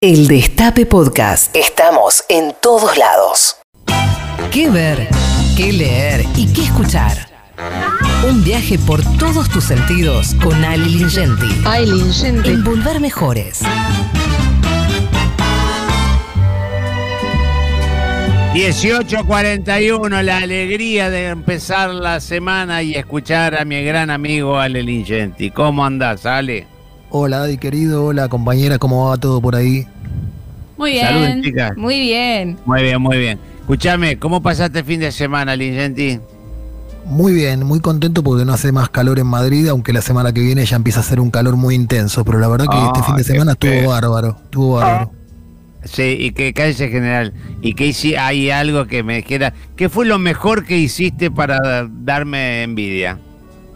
El Destape Podcast. Estamos en todos lados. ¿Qué ver? ¿Qué leer? ¿Y qué escuchar? Un viaje por todos tus sentidos con Ali Lingenti. Ay, Lingenti. En Volver Mejores. 18.41, la alegría de empezar la semana y escuchar a mi gran amigo Ale Lingenti. ¿Cómo andás, Ale? Hola, Adi querido, hola compañera, ¿cómo va todo por ahí? Muy bien. Saluden, chicas. Muy bien. Muy bien, muy bien. Escuchame, ¿cómo pasaste el fin de semana, Lingenti? Muy bien, muy contento porque no hace más calor en Madrid, aunque la semana que viene ya empieza a ser un calor muy intenso, pero la verdad que Ah, este fin de semana estuvo bárbaro, estuvo bárbaro. Sí, y que cállese general. ¿Y que hici- hay algo que me dijera? ¿Qué fue lo mejor que hiciste para darme envidia?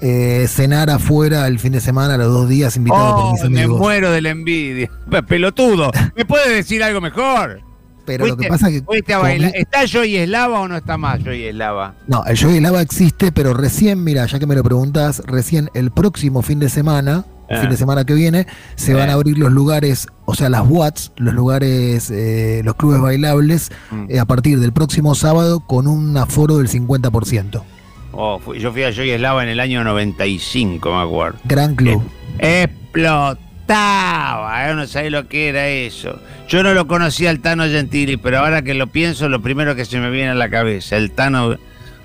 Eh, cenar afuera el fin de semana, los dos días, invitado por Oh, mis me amigos. muero de la envidia. Pelotudo, ¿me puedes decir algo mejor? Pero lo que pasa es que... comí-. ¿Está Joy Eslava o no está más Joy Eslava? No, el Joy Lava existe, pero recién, mira, ya que me lo preguntás, recién el próximo fin de semana, el Ah. fin de semana que viene, se van Eh. a abrir los lugares, o sea, las Watts, los lugares, eh, los clubes bailables, Mm. eh, a partir del próximo sábado con un aforo del 50%. Oh, fui- yo fui a Joy Eslava en el año 95, me acuerdo. Gran club. Explotaba, ¿eh? no sabés lo que era eso. Yo no lo conocía al Tano Gentili, pero ahora que lo pienso, lo primero que se me viene a la cabeza, el Tano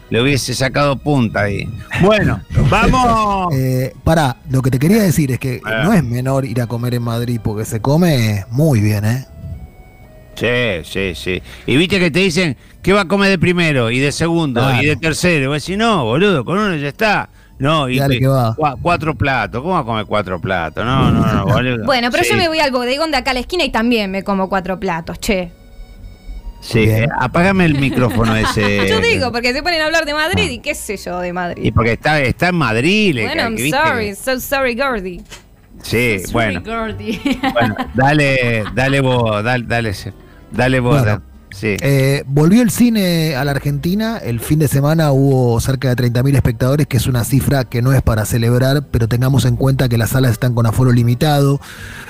le hubiese sacado punta ahí. Bueno, vamos. Eh, pará, lo que te quería decir es que no es menor ir a comer en Madrid porque se come muy bien, ¿eh? Sí, sí, sí. Y viste que te dicen, ¿qué va a comer de primero? Y de segundo, Claro. y de tercero. Y vos decís, no, boludo, con uno ya está. No, y Dale te- que va. cua- cuatro platos. ¿Cómo va a comer cuatro platos? No, no, no, boludo. Bueno, pero Sí, yo me voy al bodegón de acá a la esquina y también me como cuatro platos, che. Sí, eh, apágame el micrófono ese. Yo digo, porque se ponen a hablar de Madrid y qué sé yo de Y Madrid. porque está, está en Madrid. le Bueno, I'm que sorry, so sorry, Gordy. Sí, So bueno, sorry, Gordy. bueno, dale, dale vos, dale, dale, dale vos. Bueno. Sí. Eh, volvió el cine a la Argentina. El fin de semana hubo cerca de 30.000 espectadores, que es una cifra que no es para celebrar, pero tengamos en cuenta que las salas están con aforo limitado.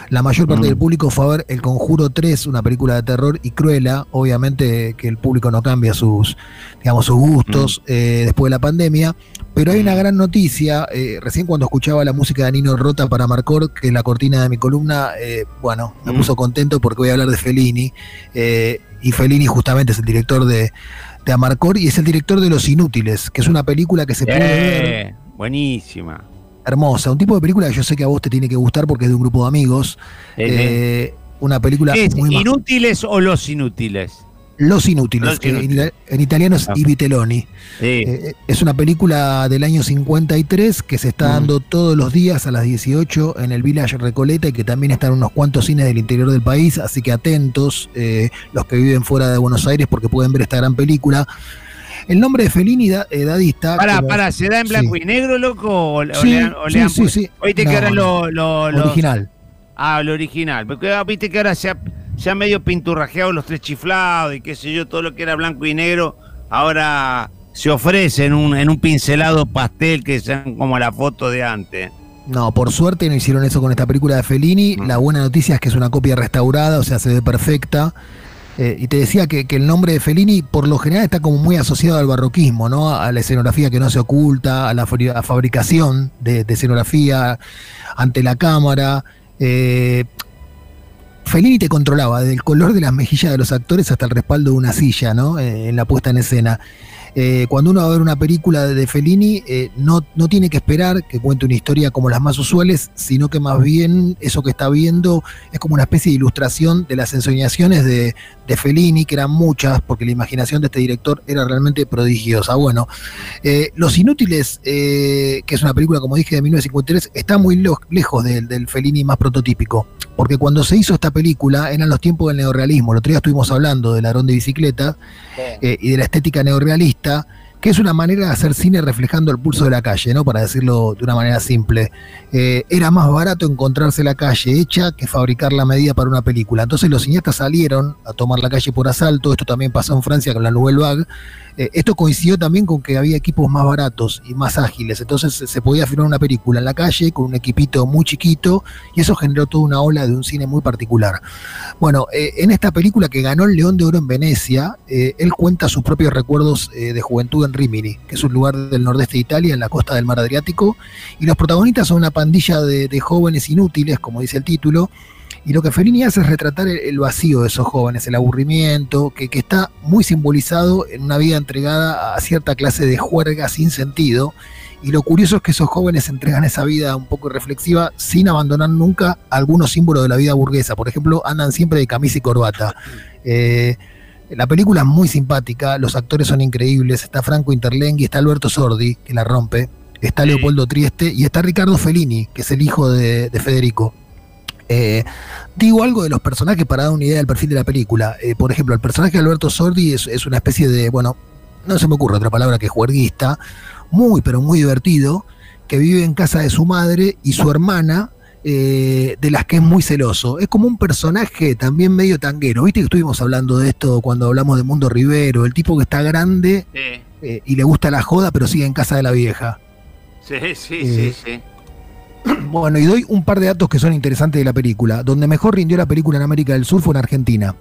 La mayor parte Mm. del público fue a ver El Conjuro 3, una película de terror y cruela. Obviamente que el público no cambia sus, digamos, sus gustos eh, después de la pandemia. Pero hay una gran noticia. eh, recién cuando escuchaba la música de Nino Rota para Marcor, que es la cortina de mi columna, bueno, me Mm. puso contento porque voy a hablar de Fellini. y Fellini justamente es el director de, de Amarcor y es el director de Los Inútiles, que es una película que se puede ver Eh, buenísima. hermosa. Un tipo de película que yo sé que a vos te tiene que gustar porque es de un grupo de amigos. Eh, Eh, una película ¿Es muy inútiles o los inútiles? Los Inútiles, Los que en, ita- en italiano es Ah. I Vitelloni. Sí. Eh, es una película del año 53 que se está Mm. dando todos los días a las 18 en el Village Recoleta y que también está en unos cuantos cines del interior del país, así que atentos eh, los que viven fuera de Buenos Aires porque pueden ver esta gran película. El nombre de Fellini, da, eh, Dadista... Pará, como- pará, ¿se da en blanco Sí. y negro, loco? ¿O, o Sí, le han- o le sí, han sí. Viste que ahora lo, lo- lo- original. Ah, lo original. Porque ah, viste que ahora se ha, se ha medio pinturrajeado los tres chiflados y qué sé yo, todo lo que era blanco y negro, ahora se ofrece en un, en un pincelado pastel que sean como la foto de antes. No, por suerte no hicieron eso con esta película de Fellini. La buena noticia es que es una copia restaurada, o sea, se ve perfecta. Eh, y te decía que, que el nombre de Fellini por lo general está como muy asociado al barroquismo, ¿no? A la escenografía que no se oculta, a la fabricación de, de escenografía ante la cámara. Eh, Fellini te controlaba desde el color de las mejillas de los actores hasta el respaldo de una silla, ¿no? Eh, en la puesta en escena. Eh, cuando uno va a ver una película de Fellini, eh, no, no tiene que esperar que cuente una historia como las más usuales, sino que más bien eso que está viendo es como una especie de ilustración de las ensoñaciones de, de Fellini, que eran muchas, porque la imaginación de este director era realmente prodigiosa. Bueno, eh, Los Inútiles, que es una película, como dije, de 1953, está muy lejos del, del Fellini más prototípico, porque cuando se hizo esta película eran los tiempos del neorrealismo. El otro día estuvimos hablando del Arón de bicicleta y de la estética neorrealista, Yeah. Que es una manera de hacer cine reflejando el pulso de la calle, ¿no? Para decirlo de una manera simple. Eh, era más barato encontrarse la calle hecha que fabricar la medida para una película. Entonces los cineastas salieron a tomar la calle por asalto, esto también pasó en Francia con la Nouvelle Vague, eh, esto coincidió también con que había equipos más baratos y más ágiles, entonces se podía filmar una película en la calle con un equipito muy chiquito y eso generó toda una ola de un cine muy particular. Bueno, eh, en esta película que ganó el León de Oro en Venecia, él cuenta sus propios recuerdos de juventud Rimini, que es un lugar del nordeste de Italia, en la costa del mar Adriático, y los protagonistas son una pandilla de jóvenes inútiles, como dice el título, y lo que Fellini hace es retratar el, vacío de esos jóvenes, el aburrimiento, que, está muy simbolizado en una vida entregada a cierta clase de juerga sin sentido. Y lo curioso es que esos jóvenes entregan esa vida un poco reflexiva sin abandonar nunca algunos símbolos de la vida burguesa. Por ejemplo, andan siempre de camisa y corbata. Eh, la película es muy simpática, los actores son increíbles. Está Franco Interlenghi, está Alberto Sordi, que la rompe. Está Leopoldo Trieste y está Ricardo Fellini, que es el hijo de Federico. Eh, digo algo de los personajes para dar una idea del perfil de la película. Eh, por ejemplo, el personaje de Alberto Sordi es, una especie de, bueno, no se me ocurre otra palabra que juerguista, muy, pero muy divertido, que vive en casa de su madre y su hermana, eh, de las que es muy celoso. Es como un personaje también medio tanguero. Viste que estuvimos hablando de esto cuando hablamos de Mundo Rivero, el tipo que está grande y le gusta la joda, pero sigue en casa de la vieja. Sí, sí, sí, sí. Bueno, y doy un par de datos que son interesantes de la película. Donde mejor rindió la película en América del Sur fue en Argentina.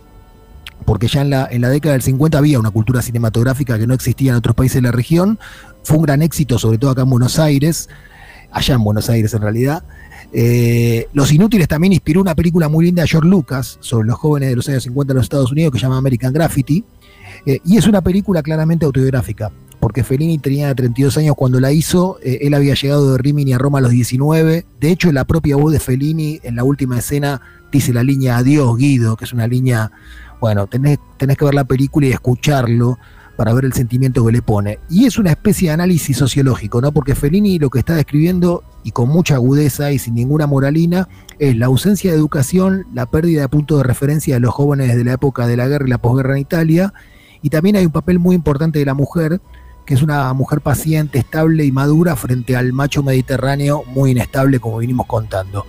Porque ya en la, en la década del 50 había una cultura cinematográfica que no existía en otros países de la región. Fue un gran éxito, sobre todo acá en Buenos Aires, allá en Buenos Aires en realidad. Eh, los Inútiles también inspiró una película muy linda de George Lucas sobre los jóvenes de los años 50 en los Estados Unidos que se llama American Graffiti. Eh, y es una película claramente autobiográfica porque Fellini tenía 32 años cuando la hizo, eh, él había llegado de Rimini a Roma a los 19, de hecho la propia voz de Fellini en la última escena dice la línea Adiós Guido, que es una línea, bueno, tenés, tenés que ver la película y escucharlo para ver el sentimiento que le pone. Y es una especie de análisis sociológico, ¿no? Porque Fellini lo que está describiendo, y con mucha agudeza y sin ninguna moralina, es la ausencia de educación, la pérdida de punto de referencia de los jóvenes de la época de la guerra y la posguerra en Italia, y también hay un papel muy importante de la mujer, que es una mujer paciente, estable y madura frente al macho mediterráneo muy inestable, como vinimos contando.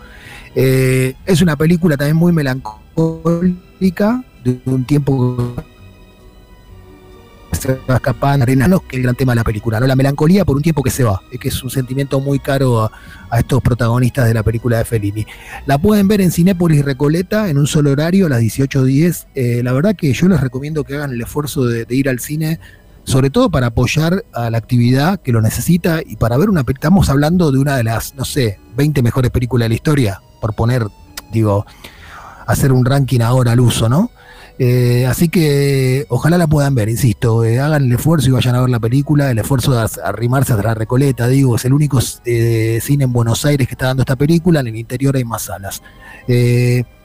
Eh, es una película también muy melancólica, de un tiempo se va escapando, arenanos, que es el gran tema de la película, ¿no? La melancolía por un tiempo que se va, es que es un sentimiento muy caro a, estos protagonistas de la película de Fellini. La pueden ver en Cinépolis Recoleta en un solo horario a las 18.10. Eh, la verdad que yo les recomiendo que hagan el esfuerzo de ir al cine sobre todo para apoyar a la actividad que lo necesita y para ver una estamos hablando de una de las, no sé, 20 mejores películas de la historia, por poner, digo, hacer un ranking ahora al uso, ¿no? Eh, así que ojalá la puedan ver, insisto, eh, hagan el esfuerzo y vayan a ver la película, el esfuerzo de arrimarse a la Recoleta, digo, es el único eh, cine en Buenos Aires que está dando esta película, en el interior hay más salas.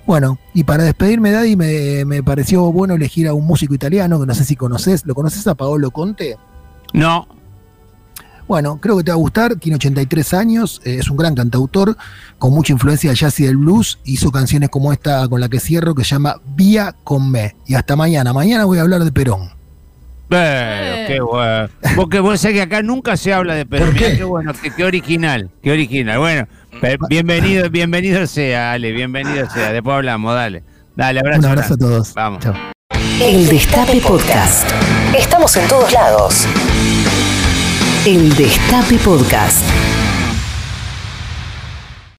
Bueno, y para despedirme, Daddy, me, me, pareció bueno elegir a un músico italiano que no sé si conoces. ¿Lo conoces a Paolo Conte? No. Bueno, creo que te va a gustar. Tiene 83 años, eh, es un gran cantautor con mucha influencia del jazz y del blues. Hizo canciones como esta con la que cierro que se llama Vía con me. Y hasta mañana. Mañana voy a hablar de Perón. Pero, qué bueno. Porque vos sabés que acá nunca se habla de Perón. qué? bueno, qué original, qué original. Bueno, bienvenido, bienvenido sea, Ale, bienvenido sea. Después hablamos, dale. Dale, abrazo. Un abrazo a todos. Vamos. El Destape Podcast. Estamos en todos lados. El Destape Podcast.